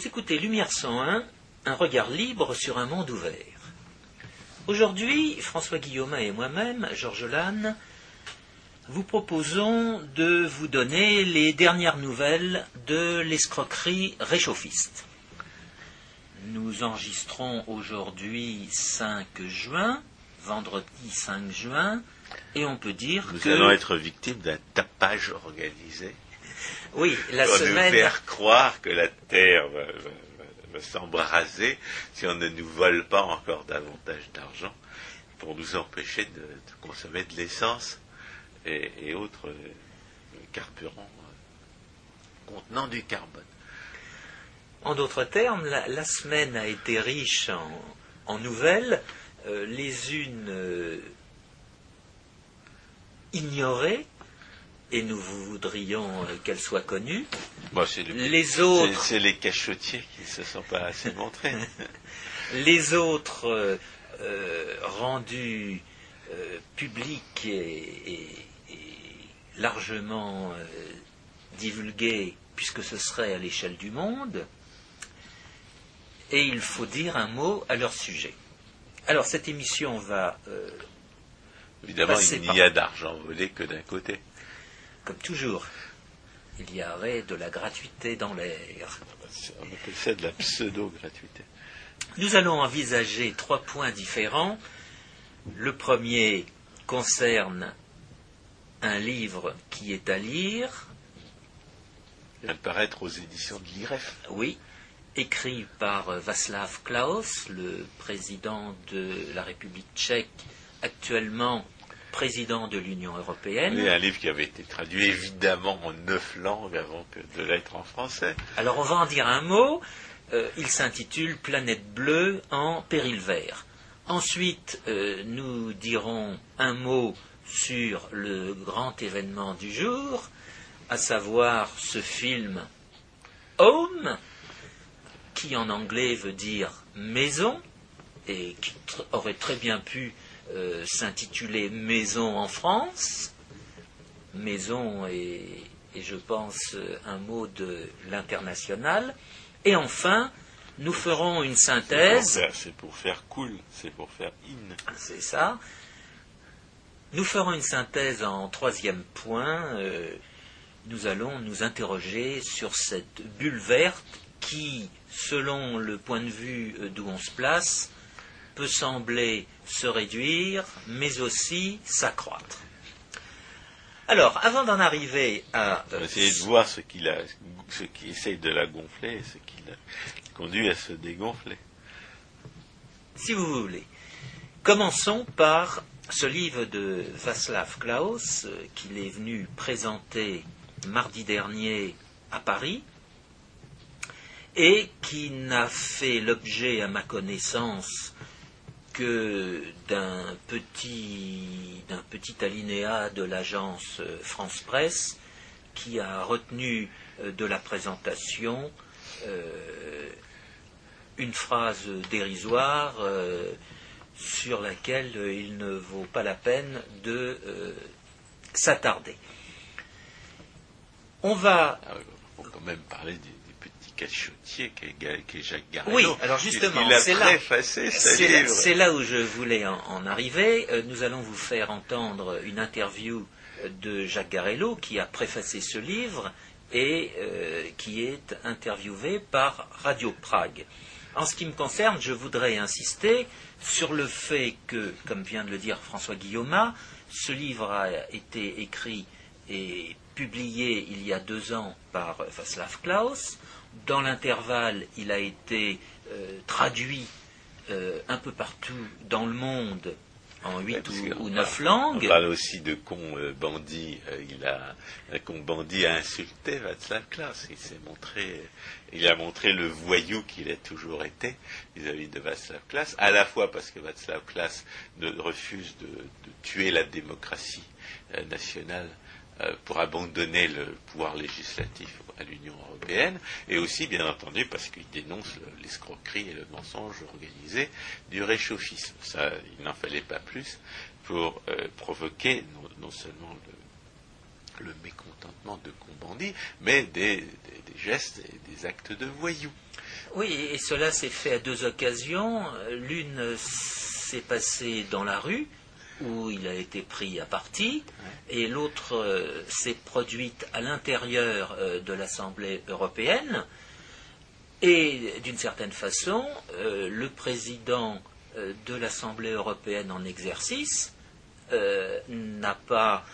Vous écoutez Lumière 101, un regard libre sur un monde ouvert. Aujourd'hui, François Guillaume et moi-même, Georges Lannes, vous proposons de vous donner les dernières nouvelles de l'escroquerie réchauffiste. Nous enregistrons aujourd'hui 5 juin, vendredi 5 juin, et on peut dire Nous que... allons être victimes d'un tapage organisé. Oui, la pour semaine... nous faire croire que la Terre va, va- va- va s'embraser si on ne nous vole pas encore davantage d'argent pour nous empêcher de, de consommer de l'essence et, et autres euh, carburants euh, contenant du carbone. En d'autres termes, la, la semaine a été riche en, en nouvelles, euh, les unes euh, ignorées, et nous voudrions euh, qu'elles soient connues, Bon, c'est le- Les c'est- autres. C'est les cachotiers qui ne se sont pas assez montrés. les autres euh, euh, rendues euh, publiques et, et- et largement divulguées, puisque ce serait à l'échelle du monde, et il faut dire un mot à leur sujet. Alors cette émission va, Évidemment, il n'y a d'argent volé que d'un côté. Comme toujours, il y aurait de la gratuité dans l'air. On appelle ça de la pseudo-gratuité. Nous allons envisager trois points différents. Le premier concerne un livre qui est à lire, Il paraître aux éditions de l'IREF. oui, écrit par euh, Václav Klaus, le président de la République tchèque, actuellement président de l'Union européenne. Oui, un livre qui avait été traduit évidemment en neuf langues avant que de l'être en français. Alors on va en dire un mot. Euh, il s'intitule Planète bleue en péril vert. Ensuite, euh, nous dirons un mot sur le grand événement du jour, à savoir ce film Home, qui en anglais veut dire maison, et qui aurait très bien pu euh, s'intituler Maison en France. Maison est, est, je pense, euh, un mot de l'international. Et enfin, nous ferons une synthèse. C'est pour faire cool, c'est pour faire in. C'est ça. Nous ferons une synthèse en troisième point. Euh, nous allons nous interroger sur cette bulle verte qui, selon le point de vue d'où on se place, peut sembler se réduire, mais aussi s'accroître. Alors, avant d'en arriver à... On euh, va essayer de voir ce qui, la, ce qui essaye de la gonfler et ce qui la conduit à se dégonfler. si vous voulez. Commençons par ce livre de Václav Klaus euh, qu'il est venu présenter mardi dernier à Paris et qui n'a fait l'objet, à ma connaissance, d'un petit, d'un petit alinéa de l'agence France Presse qui a retenu euh, de la présentation euh, une phrase dérisoire euh, sur laquelle il ne vaut pas la peine de s'attarder. On va Ah, quand même parler du, cachotier qui est, Ga- qui est Jacques Garrido. Oui, alors justement, c'est là- C'est où je voulais en, en arriver. Euh, nous allons vous faire entendre une interview euh, de Jacques Garello qui a préfacé ce livre et euh, qui est interviewé par Radio Prague. En ce qui me concerne, je voudrais insister sur le fait que, comme vient de le dire François Guillaume, ce livre a été écrit et publié il y a deux ans par Václav Klaus. Dans l'intervalle, il a été euh, traduit euh, un peu partout dans le monde en huit ou, neuf On langues. parle aussi de con euh, bandit. euh, il a un con bandit a insulté Václav Klaus. Il s'est montré, il a montré le voyou qu'il a toujours été vis-à-vis de Václav Klaus. À la fois parce que Václav Klaus ne refuse de, de tuer la démocratie nationale pour abandonner le pouvoir législatif à l'Union européenne, et aussi, bien entendu, parce qu'il dénonce le- l'escroquerie et le mensonge organisé du réchauffisme. Ça, il n'en fallait pas plus pour euh, provoquer non, seulement le mécontentement de Combandi, mais des, gestes et des actes de voyous. Oui, et cela s'est fait à deux occasions. L'une s'est passée dans la rue, où il a été pris à partie, et l'autre euh, s'est produite à l'intérieur euh, de l'Assemblée européenne. Et d'une certaine façon, euh, le président de l'Assemblée européenne en exercice n'a pas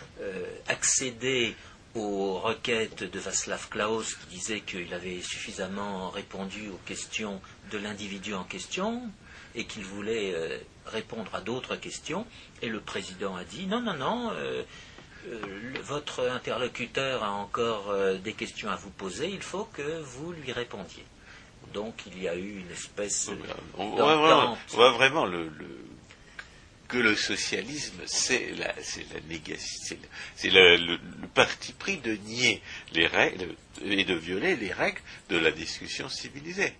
accédé aux requêtes de Václav Klaus qui disait qu'il avait suffisamment répondu aux questions de l'individu en question et qu'il voulait répondre à d'autres questions. Et le président a dit non, non, non, euh, euh, votre interlocuteur a encore euh, des questions à vous poser, il faut que vous lui répondiez. Donc il y a eu une espèce on voit, vraiment, on voit vraiment le, que le socialisme, c'est la, la négation, c'est le, le, parti pris de nier les règles et de violer les règles de la discussion civilisée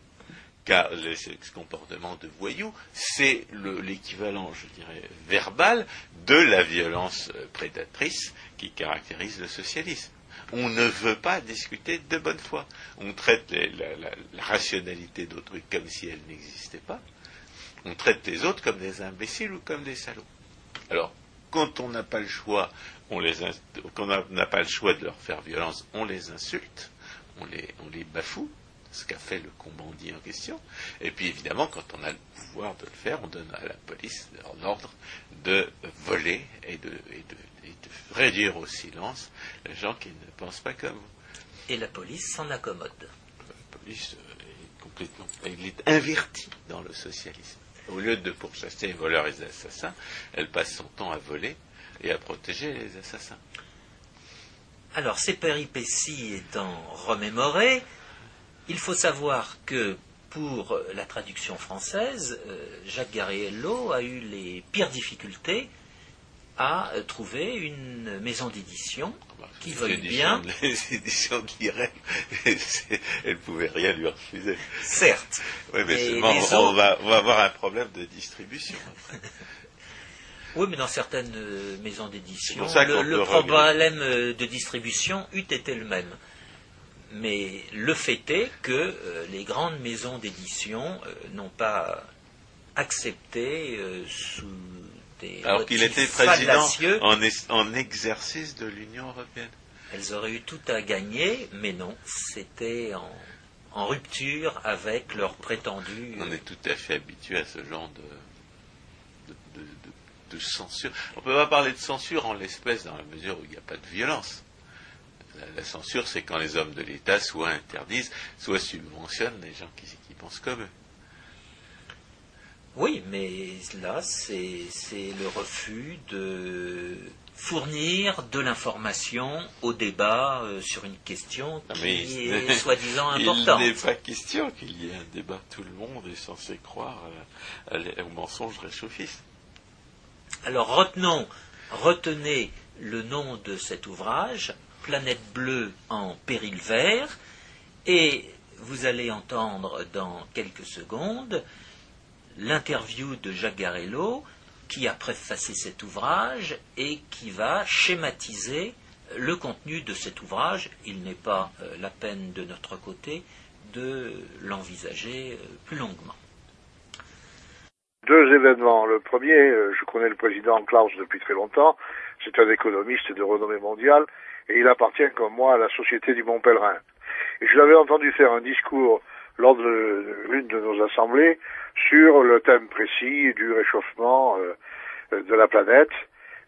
car ce comportement de voyou, c'est l'équivalent, je dirais, verbal de la violence euh, prédatrice qui caractérise le socialisme. On ne veut pas discuter de bonne foi. On traite la, rationalité d'autrui comme si elle n'existait pas. On traite les autres comme des imbéciles ou comme des salauds. Alors, quand on n'a pas le choix, on quand on n'a pas le choix de leur faire violence, on les insulte, on les bafoue, ce qu'a fait le combandi en question. Et puis évidemment, quand on a le pouvoir de le faire, on donne à la police l'ordre de voler et de, réduire au silence les gens qui ne pensent pas comme vous. Et la police s'en accommode. La police euh, est complètement. Elle est invertie dans le socialisme. Au lieu de pourchasser les voleurs et les assassins, elle passe son temps à voler et à protéger les assassins. Alors, ces péripéties étant remémorées, il faut savoir que pour la traduction française, euh, Jacques Garriello a eu les pires difficultés à trouver une maison d'édition qui veuille bien. Les éditions de elle ne pouvait rien lui refuser. Certes. Oui, mais on, va, avoir un problème de distribution. oui, mais dans certaines euh, maisons d'édition, le problème de distribution eût été le même. Mais le fait est que euh, les grandes maisons d'édition euh, n'ont pas accepté euh, sous des alors qu'il était président en, exercice de l'Union européenne. Elles auraient eu tout à gagner, mais non, c'était en, rupture avec leur prétendu. On est tout à fait habitué à ce genre de, de censure. On ne peut pas parler de censure en l'espèce dans la mesure où il n'y a pas de violence. La, censure, c'est quand les hommes de l'État soit interdisent, soit subventionnent les gens qui, pensent comme eux. Oui, mais là, c'est le refus de fournir de l'information au débat euh, sur une question ah, qui est soi-disant importante. Il n'est pas question qu'il y ait un débat. Tout le monde est censé croire au mensonge réchauffiste. Alors retenons, retenez le nom de cet ouvrage, planète bleue en péril vert, et vous allez entendre dans quelques secondes l'interview de Jacques Garello qui a préfacé cet ouvrage et qui va schématiser le contenu de cet ouvrage. Il n'est pas euh, la peine de notre côté de l'envisager euh, plus longuement. Deux événements. Le premier, euh, je connais le président Klaus depuis très longtemps. C'est un économiste de renommée mondiale et il appartient comme moi à la Société du Mont Pèlerin. Et je l'avais entendu faire un discours lors de l'une de nos assemblées sur le thème précis du réchauffement euh, de la planète.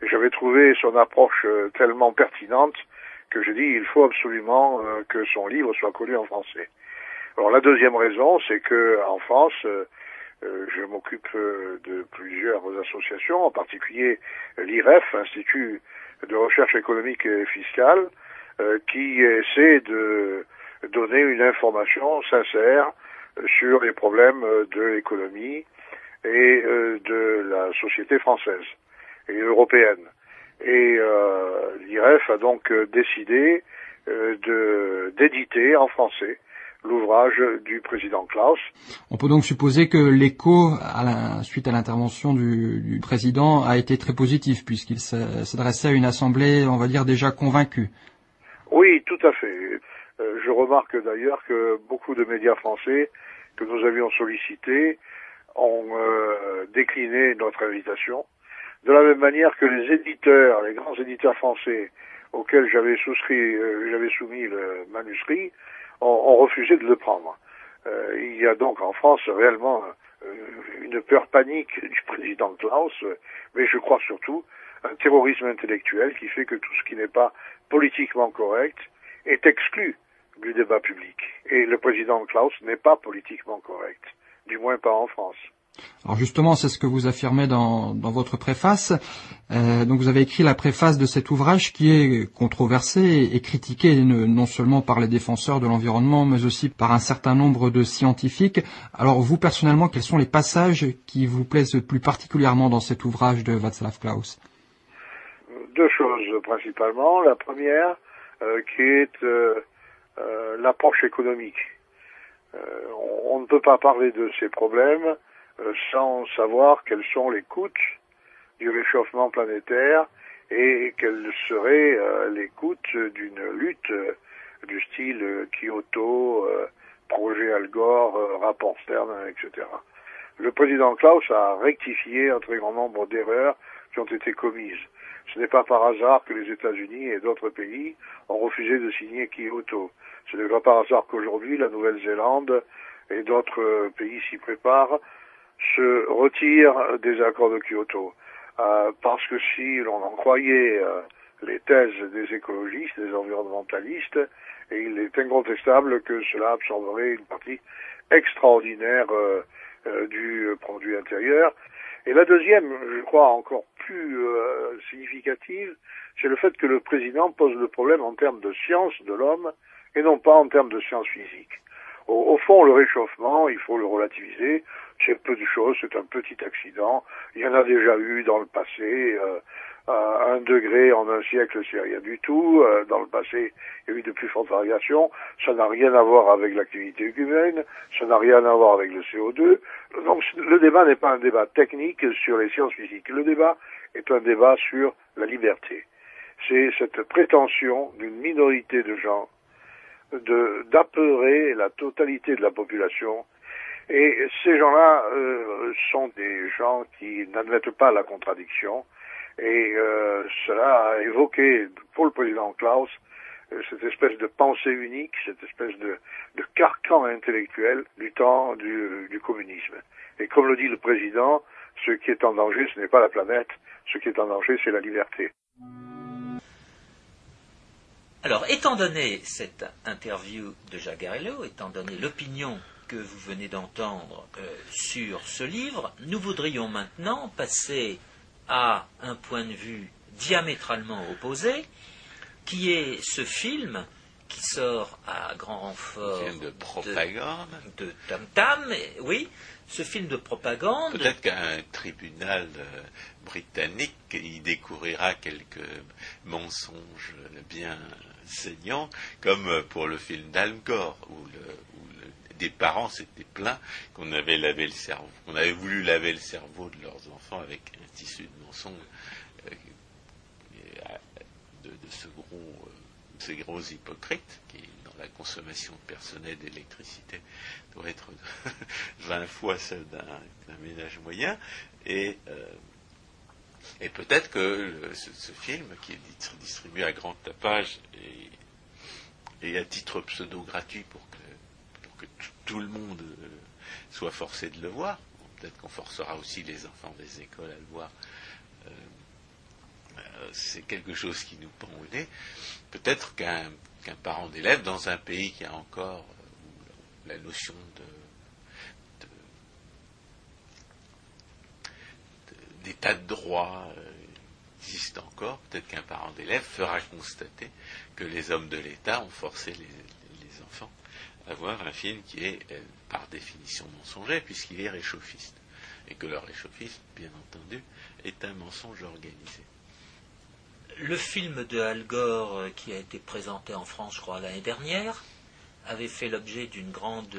J'avais trouvé son approche euh, tellement pertinente que j'ai dit il faut absolument euh, que son livre soit connu en français. Alors la deuxième raison, c'est que en France, je m'occupe de plusieurs associations, en particulier l'IREF, Institut de recherche économique et fiscale euh, qui essaie de donner une information sincère sur les problèmes de l'économie et euh, de la société française et européenne. Et euh, l'IREF a donc décidé de d'éditer en français l'ouvrage du président Klaus. On peut donc supposer que l'écho, suite à l'intervention du, président, a été très positif, puisqu'il s'adressait à une assemblée, on va dire, déjà convaincue. Oui, tout à fait. Euh, je remarque d'ailleurs que beaucoup de médias français que nous avions sollicités ont euh, décliné notre invitation, de la même manière que les éditeurs, les grands éditeurs français auxquels j'avais souscrit, euh, j'avais soumis le manuscrit, ont, refusé de le prendre. Euh, il y a donc en France réellement euh, une peur panique du président Klaus, mais je crois surtout un terrorisme intellectuel qui fait que tout ce qui n'est pas politiquement correct est exclu du débat public. Et le président Klaus n'est pas politiquement correct, du moins pas en France. Alors justement, c'est ce que vous affirmez dans, votre préface. Euh, donc vous avez écrit la préface de cet ouvrage qui est controversé et critiqué non seulement par les défenseurs de l'environnement, mais aussi par un certain nombre de scientifiques. Alors vous personnellement, quels sont les passages qui vous plaisent plus particulièrement dans cet ouvrage de Václav Klaus? Deux choses principalement. La première, euh, qui est euh, l'approche économique. on ne peut pas parler de ces problèmes sans savoir quels sont les coûts du réchauffement planétaire et quels seraient euh, les coûts d'une lutte du style Kyoto, euh, projet Al Gore, rapport Stern, etc. Le président Klaus a rectifié un très grand nombre d'erreurs qui ont été commises. Ce n'est pas par hasard que les États-Unis et d'autres pays ont refusé de signer Kyoto. Ce n'est pas par hasard qu'aujourd'hui la Nouvelle-Zélande et d'autres pays s'y préparent se retire des accords de Kyoto. Euh, parce que si l'on en croyait euh, les thèses des écologistes, des environnementalistes, et il est incontestable que cela absorberait une partie extraordinaire euh, du produit intérieur. Et la deuxième, je crois encore plus significative, c'est le fait que le président pose le problème en termes de science de l'homme et non pas en termes de science physique. Au, fond, le réchauffement, il faut le relativiser. C'est peu de choses, c'est un petit accident. Il y en a déjà eu dans le passé. Euh, un degré en un siècle, c'est rien du tout. Euh, dans le passé, il y a eu de plus fortes variations. Ça n'a rien à voir avec l'activité humaine. Ça n'a rien à voir avec le CO2. Donc, le débat n'est pas un débat technique sur les sciences physiques. Le débat est un débat sur la liberté. C'est cette prétention d'une minorité de gens de d'apeurer la totalité de la population. Et ces gens-là euh, sont des gens qui n'admettent pas la contradiction. Et euh, cela a évoqué pour le président Klaus euh, cette espèce de pensée unique, cette espèce de, carcan intellectuel du temps du, du communisme. Et comme le dit le président, ce qui est en danger, ce n'est pas la planète, ce qui est en danger, c'est la liberté. Alors, étant donné cette interview de Jacques Garello, étant donné l'opinion que vous venez d'entendre euh, sur ce livre, nous voudrions maintenant passer à un point de vue diamétralement opposé, qui est ce film qui sort à grand renfort de propagande, de, tam tam, oui, ce film de propagande. Peut-être qu'un tribunal euh, britannique y découvrira quelques mensonges bien saignant, comme pour le film d'Al Gore, où, des parents s'étaient plaints qu'on avait lavé le cerveau, qu'on avait voulu laver le cerveau de leurs enfants avec un tissu de mensonges euh, de, ce gros, euh, ces gros hypocrites qui, dans la consommation personnelle d'électricité, doit être 20 fois celle d'un ménage moyen. Et euh, et peut-être que ce, film, qui est distribué à grand tapage et, à titre pseudo gratuit pour que, tout le monde euh, soit forcé de le voir, peut-être qu'on forcera aussi les enfants des écoles à le voir, euh, euh, c'est quelque chose qui nous pend au nez. Peut-être qu'un parent d'élève dans un pays qui a encore la notion de d'état de droit euh, existe encore, peut-être qu'un parent d'élève fera constater que les hommes de l'État ont forcé les, à voir un film qui est, euh, par définition, mensonger, puisqu'il est réchauffiste. Et que le réchauffisme, bien entendu, est un mensonge organisé. Le film de Al Gore euh, qui a été présenté en France, je crois, l'année dernière, avait fait l'objet d'une grande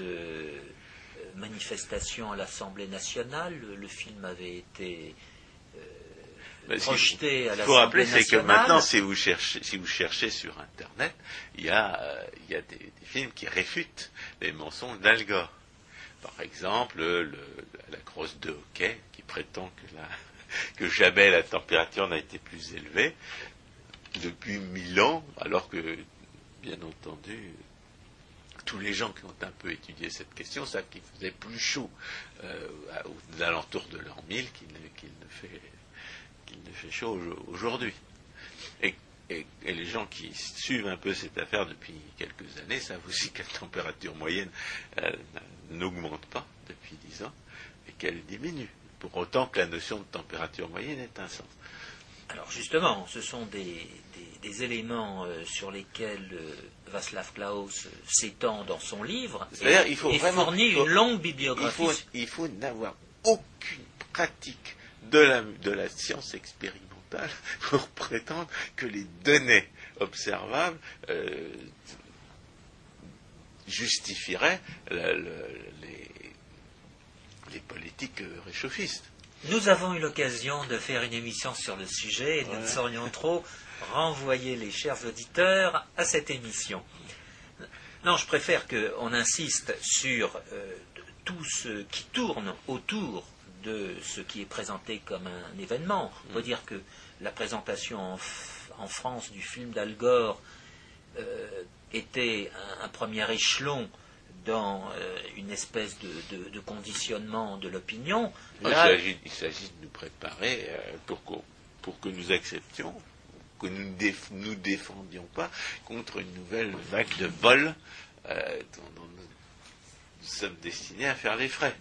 manifestation à l'Assemblée nationale. Le, film avait été projeté à faut rappeler, c'est que maintenant, si vous cherchez, si vous cherchez sur Internet, il y a, il y a des, films qui réfutent les mensonges d'Al Gore. Par exemple, la crosse de hockey qui prétend que, la, que jamais la température n'a été plus élevée depuis mille ans, alors que, bien entendu, tous les gens qui ont un peu étudié cette question savent qu'il faisait plus chaud euh, aux alentours de l'an 1000 qu'il ne, fait, ne fait chaud aujourd'hui. Et, les gens qui suivent un peu cette affaire depuis quelques années savent aussi que la température moyenne euh, n'augmente pas depuis 10 ans et qu'elle diminue. Pour autant que la notion de température moyenne est un sens. Alors justement, ce sont des, éléments euh, sur lesquels euh, Václav Klaus s'étend dans son livre et, il faut fournit une longue bibliographie. Il faut, n'avoir aucune pratique de la, de la science expérimentale pour prétendre que les données observables justifieraient les, les politiques réchauffistes. Nous avons eu l'occasion de faire une émission sur le sujet et nous ne saurions trop renvoyer les chers auditeurs à cette émission. Non, je préfère qu'on insiste sur euh, tout ce qui tourne autour de ce qui est présenté comme un événement. On peut mm. dire que la présentation en, France du film d'Al Gore euh, était un, premier échelon dans euh, une espèce de, conditionnement de l'opinion. il s'agit de nous préparer euh, pour, pour, que nous acceptions, que nous ne nous défendions pas contre une nouvelle vague de vol dont, nous, sommes destinés à faire les frais.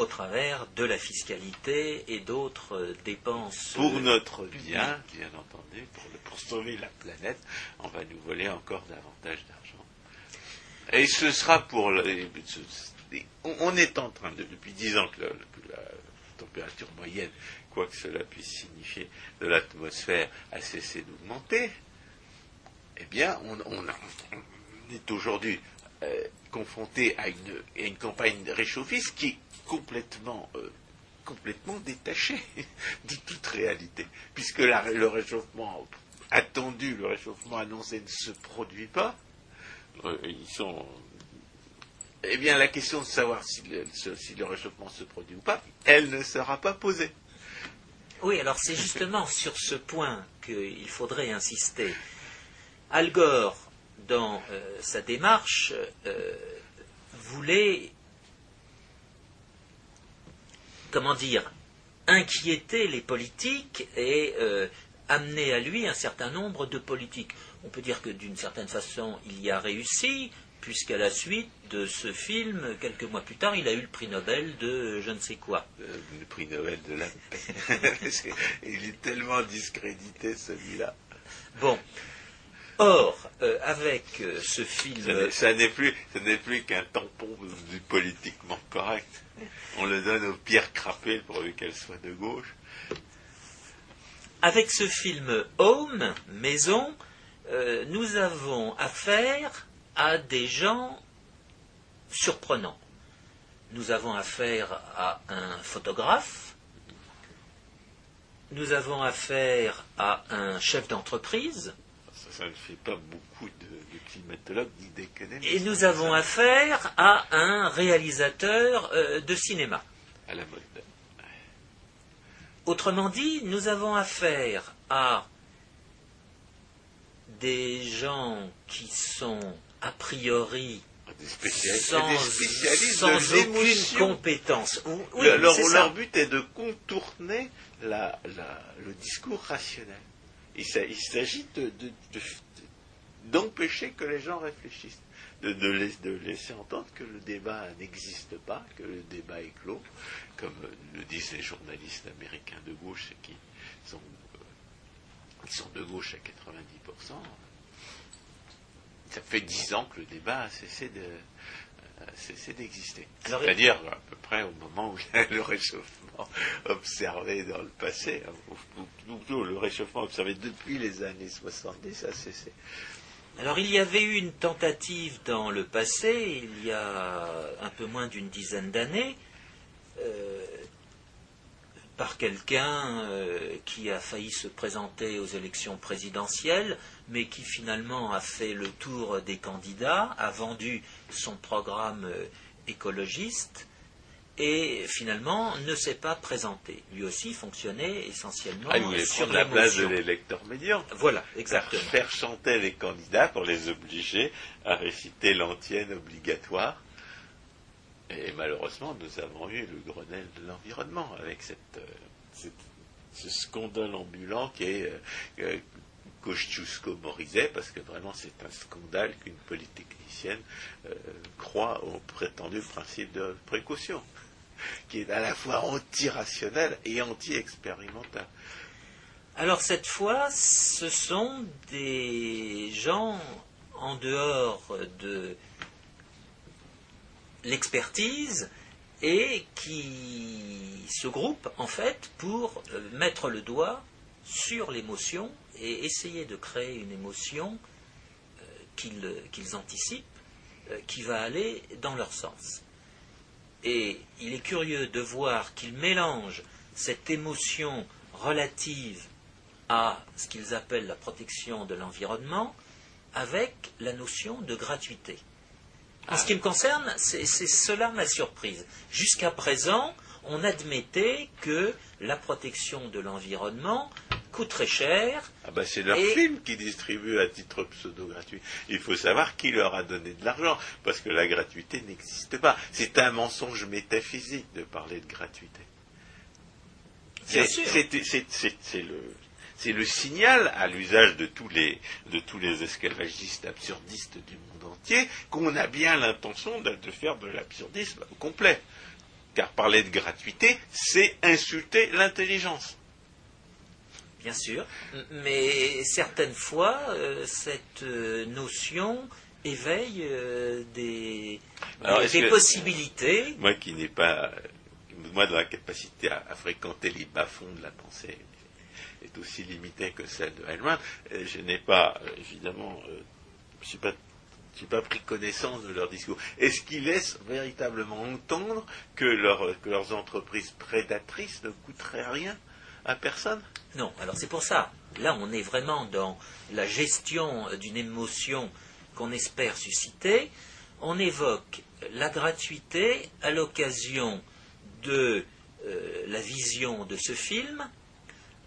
Au travers de la fiscalité et d'autres dépenses. Pour notre bien, bien entendu, pour, pour sauver la planète, on va nous voler encore davantage d'argent. Et ce sera pour. On est en train, de, depuis dix ans que la, température moyenne, quoi que cela puisse signifier, de l'atmosphère a cessé d'augmenter. Eh bien, on, est aujourd'hui euh, confronté à une, campagne réchauffiste qui complètement, euh, complètement détachée de toute réalité, puisque le réchauffement attendu, le réchauffement annoncé ne se produit pas. Euh, ils sont. Eh bien, la question de savoir si le, réchauffement se produit ou pas, elle ne sera pas posée. Oui, alors c'est justement sur ce point qu'il faudrait insister. Al Gore, dans euh, sa démarche, euh, voulait, comment dire, inquiéter les politiques et amener à lui un certain nombre de politiques. On peut dire que d'une certaine façon, il y a réussi, puisqu'à la suite de ce film, quelques mois plus tard, il a eu le prix Nobel de je ne sais quoi. Euh, le prix Nobel de la paix. il est tellement discrédité celui-là. Bon. Or, euh, avec euh, ce film. Ça n'est plus, plus qu'un tampon du politiquement correct. On le donne aux pierres crapées pourvu qu'elles soient de gauche. Avec ce film Home, Maison, euh, nous avons affaire à des gens surprenants. Nous avons affaire à un photographe, nous avons affaire à un chef d'entreprise. Ça, ne fait pas beaucoup de, climatologues ni d'économistes. Et nous avons affaire à un réalisateur euh, de cinéma. À la mode. Autrement dit, nous avons affaire à des gens qui sont a priori sans, sans aucune compétence. leur, but est de contourner le discours rationnel. Il, s'agit d'empêcher que les gens réfléchissent, de, de, laisser entendre que le débat n'existe pas, que le débat est clos, comme le disent les journalistes américains de gauche qui sont de gauche à 90%, ça fait dix ans que le débat a cessé de, euh, d'exister. C'est-à-dire à peu près au moment où le réchauffement observé dans le passé, hein, le réchauffement observé depuis les années 70 a cessé. Alors il y avait eu une tentative dans le passé, il y a un peu moins d'une dizaine d'années, euh, par quelqu'un euh, qui a failli se présenter aux élections présidentielles, mais qui finalement a fait le tour des candidats, a vendu son programme euh, écologiste et finalement ne s'est pas présenté. Lui aussi fonctionnait essentiellement Ah, il sur la place de l'électeur médian. Voilà, exactement. Faire chanter les candidats pour les obliger à réciter l'antienne obligatoire. Et malheureusement, nous avons eu le Grenelle de l'environnement avec cette, euh, cette- ce scandale ambulant qui est euh, euh, Kosciusko-Morizet, parce que vraiment c'est un scandale qu'une polytechnicienne euh, croit au prétendu principe de précaution, qui est à la fois anti-rationnel et anti-expérimental. Alors cette fois, ce sont des gens en dehors de l'expertise et qui se groupent en fait pour euh, mettre le doigt sur l'émotion et essayer de créer une émotion euh, qu'ils qu'ils anticipent euh, qui va aller dans leur sens. Et il est curieux de voir qu'ils mélangent cette émotion relative à ce qu'ils appellent la protection de l'environnement avec la notion de gratuité. En ce qui me concerne, c'est cela ma surprise. Jusqu'à présent, on admettait que la protection de l'environnement coûte très cher. Ah bah c'est leur Et- film qui distribue à titre pseudo-gratuit. Il faut savoir qui leur a donné de l'argent, parce que la gratuité n'existe pas. C'est un mensonge métaphysique de parler de gratuité. C'est le, c'est le signal à l'usage de tous les, de tous les esclavagistes absurdistes du monde entier qu'on a bien l'intention de, de faire de l'absurdisme complet. Car parler de gratuité, c'est insulter l'intelligence. Bien sûr, mais certaines fois, euh, cette euh, notion éveille euh, des, Alors, des- est-ce des que- possibilités. moi qui n'ai pas, moi dans la capacité à, à fréquenter les bas-fonds de la pensée est aussi limitée que celle de Hellman, je n'ai pas, évidemment, je suis pas, j'ai pas pris connaissance de leur discours. Est-ce qu'ils laissent véritablement entendre que, leur- que leurs entreprises prédatrices ne coûteraient rien à personne? Non, alors c'est pour ça. Là, on est vraiment dans la gestion d'une émotion qu'on espère susciter. On évoque la gratuité à l'occasion de euh, la vision de ce film,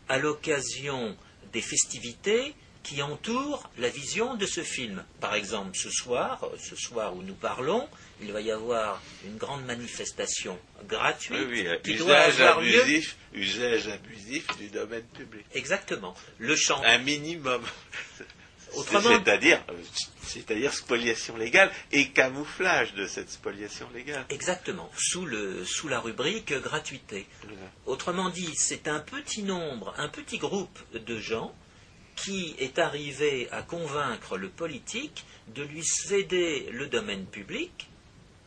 à l'occasion des festivités qui entourent la vision de ce film. Par exemple, ce soir, euh, ce soir où nous parlons, il va y avoir une grande manifestation gratuite Oui, oui, euh, doit usage lieu. abusif, usage abusif du domaine public. Exactement. Le chant Un minimum. Autrement- C'est-à-dire, euh, c'est-à-dire spoliation légale et camouflage de cette spoliation légale. Exactement, sous, le, sous la rubrique gratuité. Autrement dit, c'est un petit nombre, un petit groupe de gens qui est arrivé à convaincre le politique de lui céder le domaine public,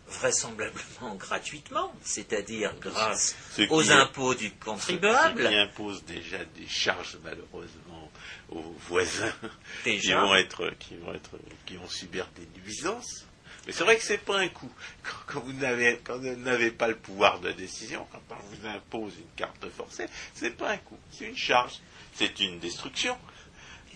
vraisemblablement gratuitement, c'est-à-dire grâce Ce aux impôts du Ce qui contribuable, impose déjà des charges malheureusement aux voisins qui vont être, qui vont être, qui vont subir des nuisances. Mais c'est vrai que c'est pas un coup. Quand, quand vous n'avez, quand vous n'avez pas le pouvoir de décision, quand on vous impose une carte forcée, c'est pas un coup. C'est une charge. C'est une destruction.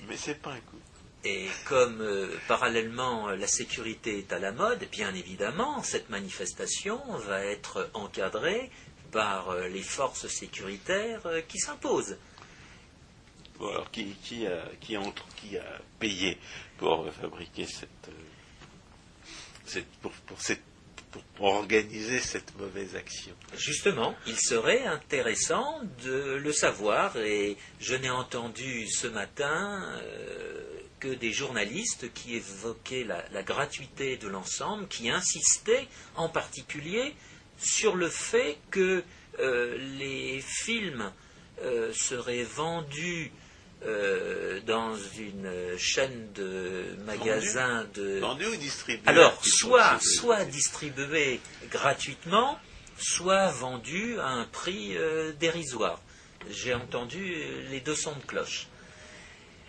Mais c'est pas un coup. Et comme euh, parallèlement la sécurité est à la mode, bien évidemment, cette manifestation va être encadrée par euh, les forces sécuritaires euh, qui s'imposent. Bon, alors qui, qui, a, qui, entre, qui a payé pour fabriquer cette, cette, pour, pour cette pour, organiser cette mauvaise action. Justement, il serait intéressant de le savoir et je n'ai entendu ce matin euh, que des journalistes qui évoquaient la, la gratuité de l'ensemble, qui insistaient en particulier sur le fait que euh, les films euh, seraient vendus euh, dans une chaîne de magasins de, vendu ou distribué alors, soit, soit distribué gratuitement, soit vendu à un prix euh, dérisoire. J'ai entendu euh, les deux sons de cloche.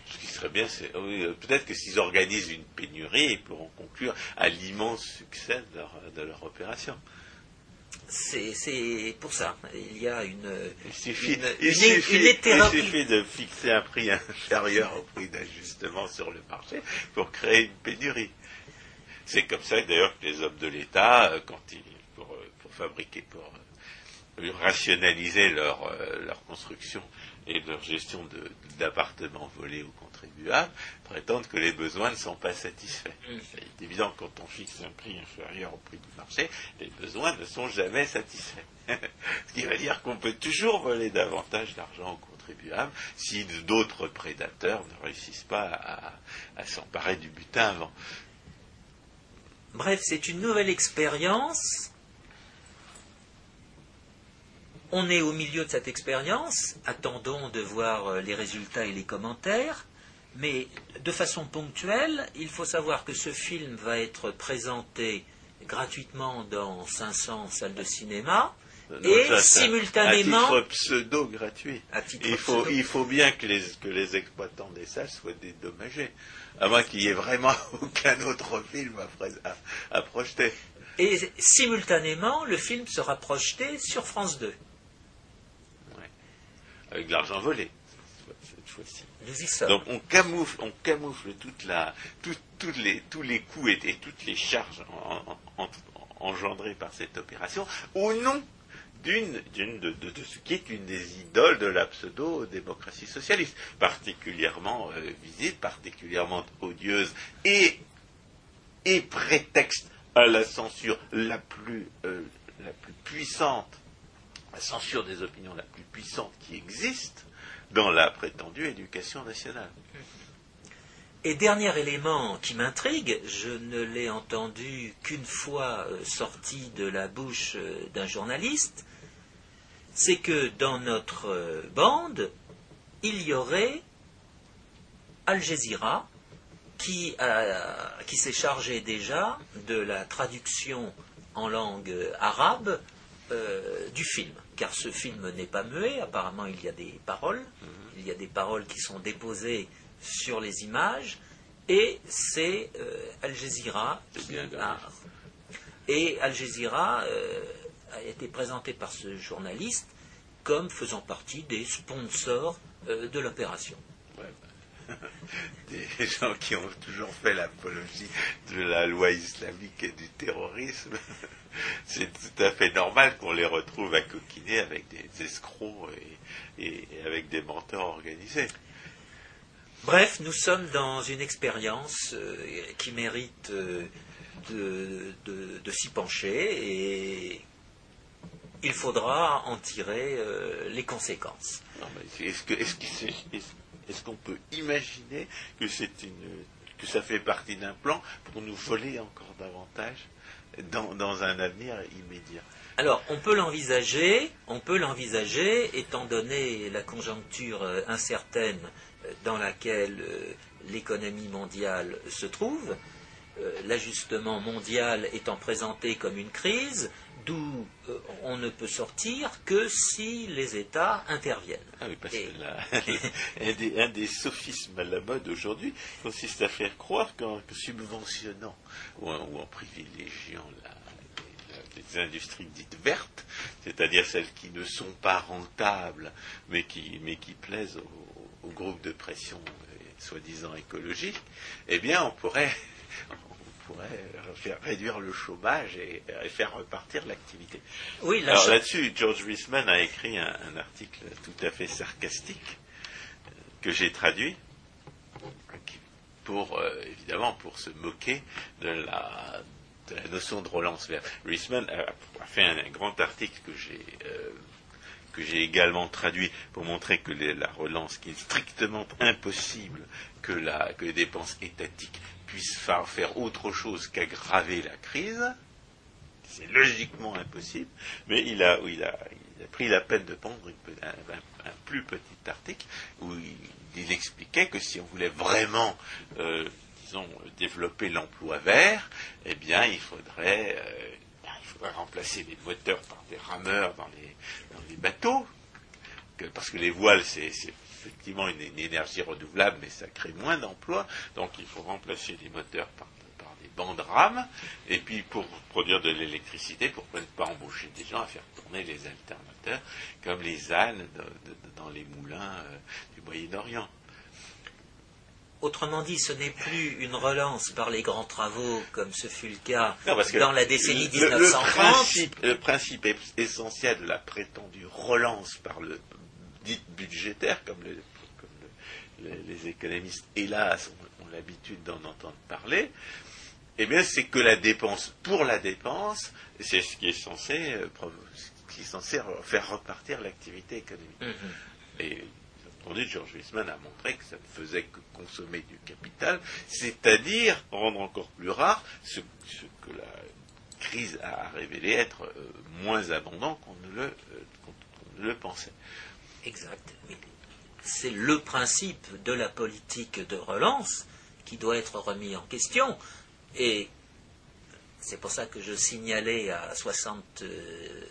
Ce qui serait bien, c'est euh, peut-être que s'ils organisent une pénurie, ils pourront conclure à l'immense succès de leur, opération. C'est pour ça. Il y a une. Il suffit, il, suffit, de fixer un prix inférieur au prix d'ajustement sur le marché pour créer une pénurie. C'est comme ça d'ailleurs que les hommes de l'État, euh, quand ils, pour, pour fabriquer, pour rationaliser leur, euh, leur construction et leur gestion d'appartements volés aux contribuables, prétendent que les besoins ne sont pas satisfaits. Mm. C'est évident, quand on fixe un prix inférieur au prix du marché, les besoins ne sont jamais satisfaits. Ce qui veut dire qu'on peut toujours voler davantage d'argent aux contribuables si d'autres prédateurs ne réussissent pas à, à s'emparer du butin avant. Bref, c'est une nouvelle expérience on est au milieu de cette expérience, attendons de voir euh, les résultats et les commentaires, mais de façon ponctuelle, il faut savoir que ce film va être présenté gratuitement dans 500 salles de cinéma, et simultanément. À titre pseudo gratuit. il, faut, il faut bien que les, que les exploitants des salles soient dédommagés, à moins qu'il n'y ait vraiment aucun autre film à, à projeter. Et simultanément, le film sera projeté sur France 2 avec de l'argent volé, cette fois-ci. Donc on camoufle, les, tous les coûts et, toutes les charges engendrées par cette opération au nom d'une, de, ce qui est une des idoles de la pseudo-démocratie socialiste, particulièrement euh, visible, particulièrement odieuse et, prétexte à la censure euh, la plus puissante la censure des opinions la plus puissante qui existe dans la prétendue éducation nationale. Et dernier élément qui m'intrigue, je ne l'ai entendu qu'une fois euh, sorti de la bouche euh, d'un journaliste, c'est que dans notre euh, bande, il y aurait Al Jazeera qui, s'est chargé déjà de la traduction en langue arabe du film, car ce film n'est pas muet, apparemment il y a des paroles, mhm. il y a des paroles qui sont déposées sur les images, et c'est euh, Al Jazeera Et Al Jazeera euh, a été présenté par ce journaliste comme faisant partie des sponsors de l'opération. Des gens qui ont toujours fait l'apologie de la loi islamique et du terrorisme c'est tout à fait normal qu'on les retrouve à coquiner avec des escrocs et, avec des menteurs organisés. Bref, nous sommes dans une expérience euh, qui mérite euh, de, s'y pencher et il faudra en tirer euh, les conséquences. Est-ce qu'on peut imaginer que, que ça fait partie d'un plan pour nous voler encore davantage dans, un avenir immédiat? Alors, on peut l'envisager, on peut l'envisager, étant donné la conjoncture euh, incertaine euh, dans laquelle euh, l'économie mondiale se trouve, l'ajustement mondial étant présenté comme une crise, d'où on ne peut sortir que si les États interviennent. Ah oui, parce que un, des, sophismes à la mode aujourd'hui consiste à faire croire qu'en subventionnant ou en, privilégiant les industries dites vertes, c'est-à-dire celles qui ne sont pas rentables, mais qui, mais qui plaisent aux, groupes de pression soi-disant écologiques, eh bien, on pourrait, pourrait faire réduire le chômage et, faire repartir l'activité. Oui, Alors là-dessus, George Wiseman a écrit un, article tout à fait sarcastique euh, que j'ai traduit, pour euh, évidemment pour se moquer de la, notion de relance verte. Reisman a, fait un, grand article que j'ai euh, que j'ai également traduit pour montrer que la relance, qui est strictement impossible que, la, que les dépenses étatiques puissent faire, autre chose qu'aggraver la crise, c'est logiquement impossible, mais il a, il a, pris la peine de prendre un, plus petit article où il il expliquait que si on voulait vraiment, euh, disons, développer l'emploi vert, eh bien, il faudrait, euh, il faudrait remplacer les moteurs par des rameurs dans les bateaux, parce que les voiles, c'est effectivement une, énergie renouvelable, mais ça crée moins d'emplois. Donc il faut remplacer les moteurs par, des bandes rames. Et puis pour produire de l'électricité, pourquoi ne pas embaucher des gens à faire tourner les alternateurs, comme les ânes dans les moulins euh, du Moyen-Orient? Autrement dit, ce n'est plus une relance par les grands travaux comme ce fut le cas dans la décennie 1930. Le, principe, essentiel de la prétendue relance par le dit budgétaire, comme, les, économistes, hélas, ont, l'habitude d'en entendre parler, eh bien, c'est que la dépense pour la dépense, c'est ce qui est censé, euh, qui est censé faire repartir l'activité économique. Mm-hmm. Entendu, George Wiseman a montré que ça ne faisait que consommer du capital, c'est-à-dire rendre encore plus rare ce, que la crise a révélé être euh, moins abondant qu'on ne, le, euh, le pensait. Exact. C'est le principe de la politique de relance qui doit être remis en question. Et c'est pour ça que je signalais à 60, euh,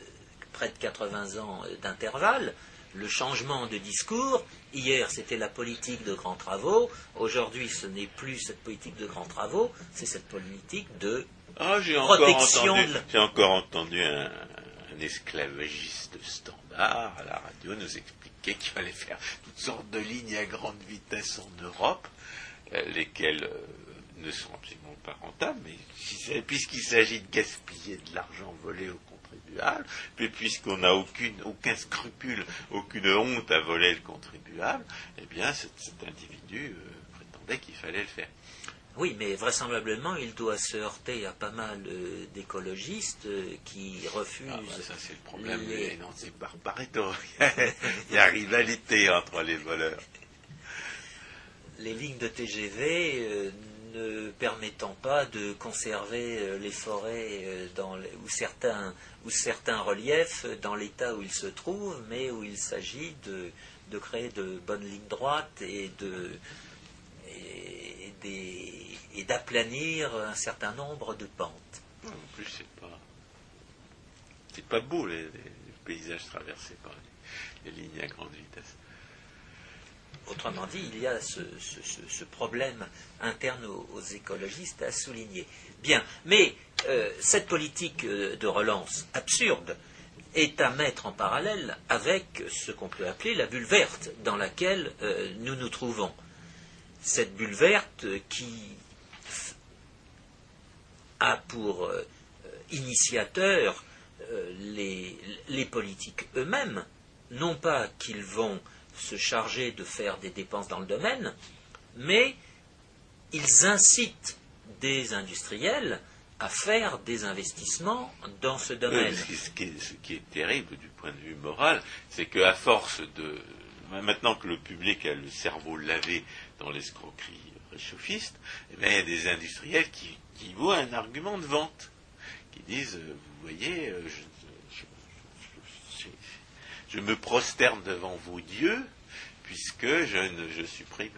près de 80 ans d'intervalle, le changement de discours. Hier, c'était la politique de grands travaux. Aujourd'hui, ce n'est plus cette politique de grands travaux, c'est cette politique de ah, protection. J'ai encore entendu un, esclavagiste standard à la radio nous expliquer qu'il fallait faire toutes sortes de lignes à grande vitesse en Europe, euh, lesquelles euh, ne sont absolument pas rentables, mais puisqu'il s'agit de gaspiller de l'argent volé au puis puisqu'on n'a aucun scrupule, aucune honte à voler le contribuable, eh bien cet, individu euh, prétendait qu'il fallait le faire. Oui, mais vraisemblablement, il doit se heurter à pas mal euh, d'écologistes euh, qui refusent. Ah bah ça, c'est le problème les... c'est par Pareto. il y a rivalité entre les voleurs. Les lignes de TGV ne permettant pas de conserver les forêts dans ou certains ou certains reliefs dans l'état où ils se trouvent, mais où il s'agit de, de, créer de bonnes lignes droites et de et, d'aplanir un certain nombre de pentes. En plus, c'est pas c'est pas beau les, paysages traversés par les, lignes à grande vitesse. Autrement dit, il y a ce, ce, problème interne aux, écologistes à souligner. Bien, mais euh, cette politique euh, de relance absurde est à mettre en parallèle avec ce qu'on peut appeler la bulle verte dans laquelle euh, nous nous trouvons. Cette bulle verte qui a pour initiateur les, les, politiques eux-mêmes, non pas qu'ils vont se charger de faire des dépenses dans le domaine, mais ils incitent des industriels à faire des investissements dans ce domaine. ce, qui est, terrible du point de vue moral, c'est qu'à force de. Maintenant que le public a le cerveau lavé dans l'escroquerie réchauffiste, eh il y a des industriels qui, voient un argument de vente, qui disent euh, Vous voyez, euh, je, me prosterne devant vos dieux, puisque je, supprime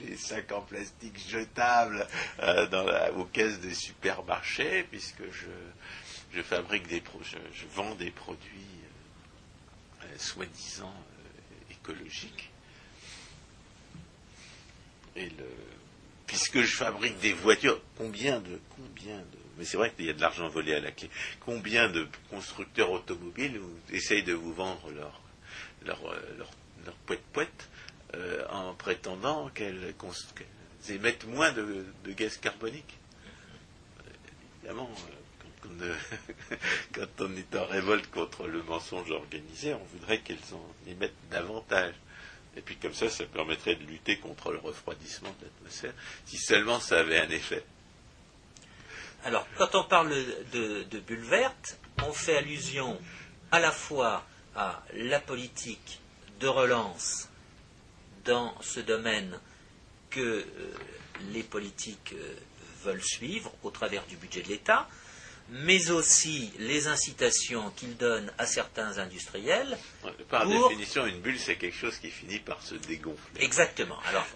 les sacs en plastique jetables euh, dans la, aux caisses des supermarchés, puisque je, fabrique des je, vends des produits soi-disant écologiques. Et le, puisque je fabrique des voitures, combien de, combien de, mais c'est vrai qu'il y a de l'argent volé à la clé. Combien de constructeurs automobiles essayent de vous vendre leur, leur, leur, leur poète-poète euh, en prétendant qu'elles émettent moins de, gaz carbonique? Évidemment, euh, quand on, est en révolte contre le mensonge organisé, on voudrait qu'elles en émettent davantage. Et puis comme ça, ça permettrait de lutter contre le refroidissement de l'atmosphère, si seulement ça avait un effet. Alors, quand on parle de, de bulle verte, on fait allusion à la fois à la politique de relance dans ce domaine que euh, les politiques euh, veulent suivre au travers du budget de l'État, mais aussi les incitations qu'ils donnent à certains industriels. Par définition, une bulle, c'est quelque chose qui finit par se dégonfler. Exactement. Alors,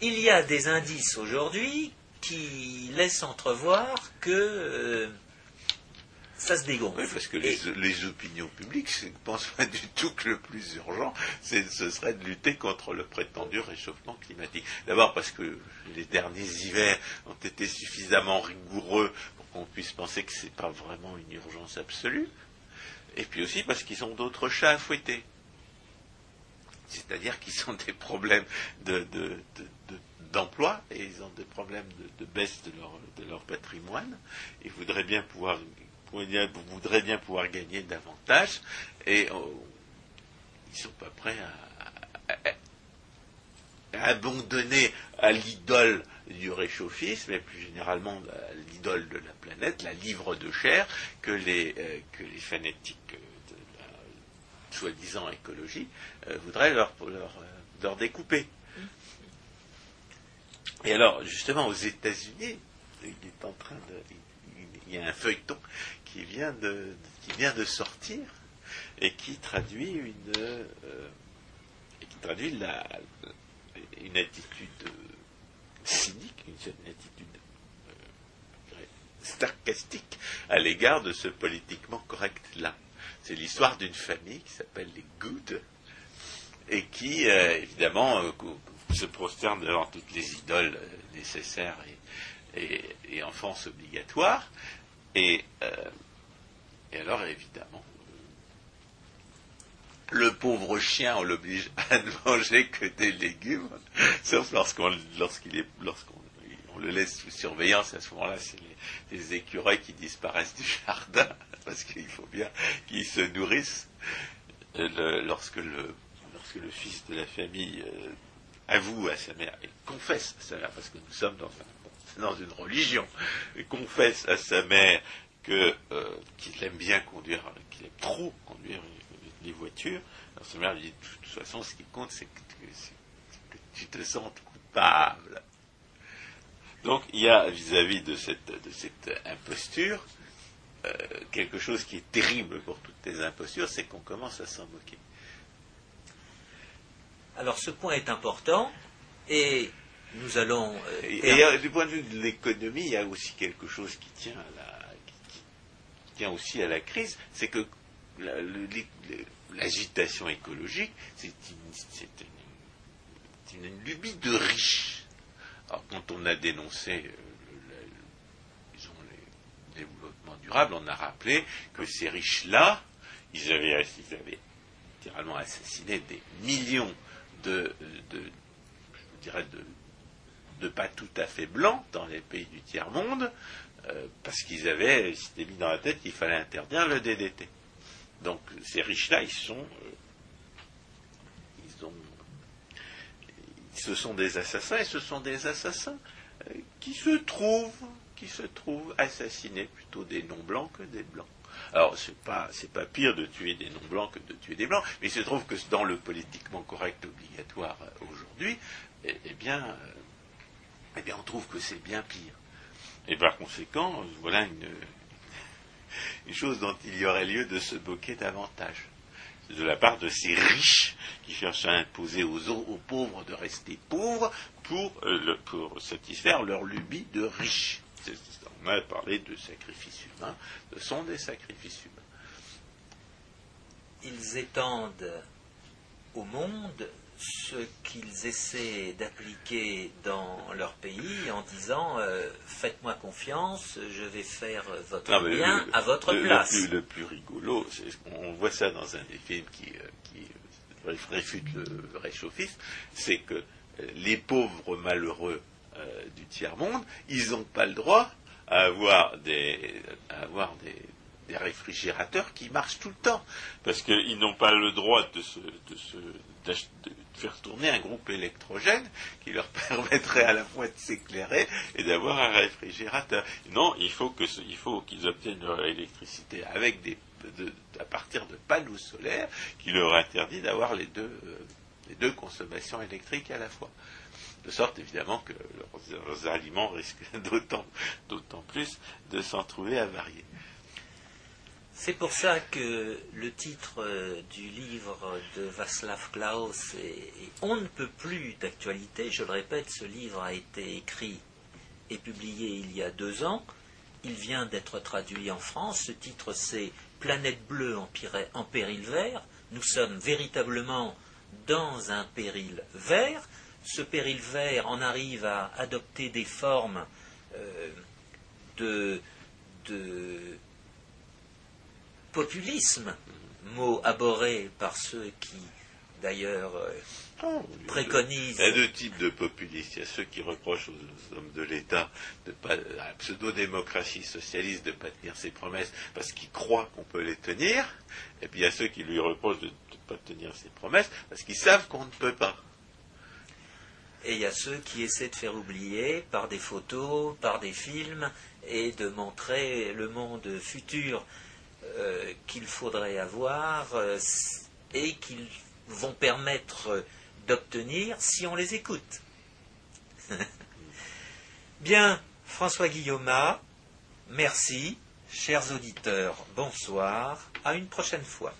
il y a des indices aujourd'hui qui laissent entrevoir que euh, ça se dégonfle. Oui, parce que les, opinions publiques ne pensent pas du tout que le plus urgent, ce serait de lutter contre le prétendu réchauffement climatique. D'abord parce que les derniers hivers ont été suffisamment rigoureux pour qu'on puisse penser que ce n'est pas vraiment une urgence absolue. Et puis aussi parce qu'ils ont d'autres chats à fouetter. C'est-à-dire qu'ils ont des problèmes d'emploi et ils ont des problèmes de, baisse de leur, patrimoine. Ils voudraient bien pouvoir voudrait bien pouvoir gagner davantage et oh, ils ne sont pas prêts à, abandonner à l'idole du réchauffisme et plus généralement à l'idole de la planète, la livre de chair que les, euh, que les fanatiques de la soi-disant écologie euh, voudraient leur, leur, leur découper. Et alors, justement, aux États-Unis, il est en train de, il y a un feuilleton qui vient de, qui vient de sortir et qui traduit une, euh, qui traduit la, une attitude cynique, une, attitude euh, sarcastique à l'égard de ce politiquement correct-là. C'est l'histoire d'une famille qui s'appelle les Good et qui, euh, évidemment, se prosterne devant toutes les idoles nécessaires et, et, et enfances obligatoires, et, et alors, évidemment, le pauvre chien, on l'oblige à ne manger que des légumes, sauf lorsqu'on le laisse sous surveillance. À ce moment-là, c'est les, écureuils qui disparaissent du jardin, parce qu'il faut bien qu'ils se nourrissent. lorsque le lorsque le fils de la famille euh, avoue à sa mère et confesse à sa mère, parce que nous sommes dans dans une religion, confesse à sa mère que euh, qu'il aime bien conduire, qu'il aime trop conduire les, voitures, alors mère lui dit de toute façon, ce qui compte, c'est que, tu te sentes coupable. Donc il y a vis-à-vis de cette, de cette imposture euh, quelque chose qui est terrible pour toutes les impostures, c'est qu'on commence à s'en moquer. Alors ce point est important et nous allons. Euh, et, du point de vue de l'économie, il y a aussi quelque chose qui tient, à la, tient aussi à la crise, c'est que l'agitation écologique, c'est une, lubie de riches. Alors quand on a dénoncé euh, le, disons, les développements durables, on a rappelé que ces riches-là, ils avaient, ils avaient littéralement assassiné des millions de je dirais de, de pas tout à fait blancs dans les pays du tiers-monde, euh, parce qu'ils avaient, s'étaient mis dans la tête qu'il fallait interdire le DDT. Donc ces riches-là, ils sont, euh, ils ont, ce sont des assassins, et ce sont des assassins euh, qui se trouvent, qui se trouvent assassinés plutôt des non-blancs que des blancs. Alors, c'est pas, pas pire de tuer des non-blancs que de tuer des blancs, mais il se trouve que dans le politiquement correct obligatoire aujourd'hui, eh, eh bien, eh bien on trouve que c'est bien pire. Et par conséquent, voilà une, chose dont il y aurait lieu de se moquer davantage. De la part de ces riches qui cherchent à imposer aux, aux pauvres de rester pauvres pour, euh, pour satisfaire leur lubie de riches. On a parlé de sacrifices humains, ce sont des sacrifices humains. Ils étendent au monde ce qu'ils essaient d'appliquer dans leur pays en disant euh, faites-moi confiance, je vais faire votre bien à votre place. Le plus, le plus rigolo, on voit ça dans un des films qui, euh, qui euh, réfute le réchauffisme, c'est que les pauvres malheureux du tiers-monde, ils n'ont pas le droit à avoir des, à avoir des, des réfrigérateurs qui marchent tout le temps, parce qu'ils n'ont pas le droit de, se, de, se, de faire tourner un groupe électrogène qui leur permettrait à la fois de s'éclairer et d'avoir un réfrigérateur. Non, il faut que il faut qu'ils obtiennent leur électricité avec à partir de panneaux solaires qui leur interdit d'avoir les deux euh, les consommations électriques à la fois. De sorte évidemment que leurs, aliments risquent d'autant plus de s'en trouver avariés. C'est pour ça que le titre euh, du livre de Václav Klaus est, On ne peut plus d'actualité. Je le répète, ce livre a été écrit et publié il y a deux ans. il vient d'être traduit en France. Ce titre, c'est Planète bleue en, péril vert. Nous sommes véritablement dans un péril vert. Ce péril vert en arrive à adopter des formes euh, de, populisme, mot abhorré par ceux qui, d'ailleurs, euh, oh, préconisent. Il y a deux types de populistes. Il y a ceux qui reprochent aux hommes de l'État, de pas, à la pseudo-démocratie socialiste, de ne pas tenir ses promesses parce qu'ils croient qu'on peut les tenir. Et puis il y a ceux qui lui reprochent de ne pas tenir ses promesses parce qu'ils savent qu'on ne peut pas. Et il y a ceux qui essaient de faire oublier par des photos, par des films, et de montrer le monde futur euh, qu'il faudrait avoir euh, et qu'ils vont permettre d'obtenir si on les écoute. Bien, François Guillaume, merci. Chers auditeurs, bonsoir. À une prochaine fois.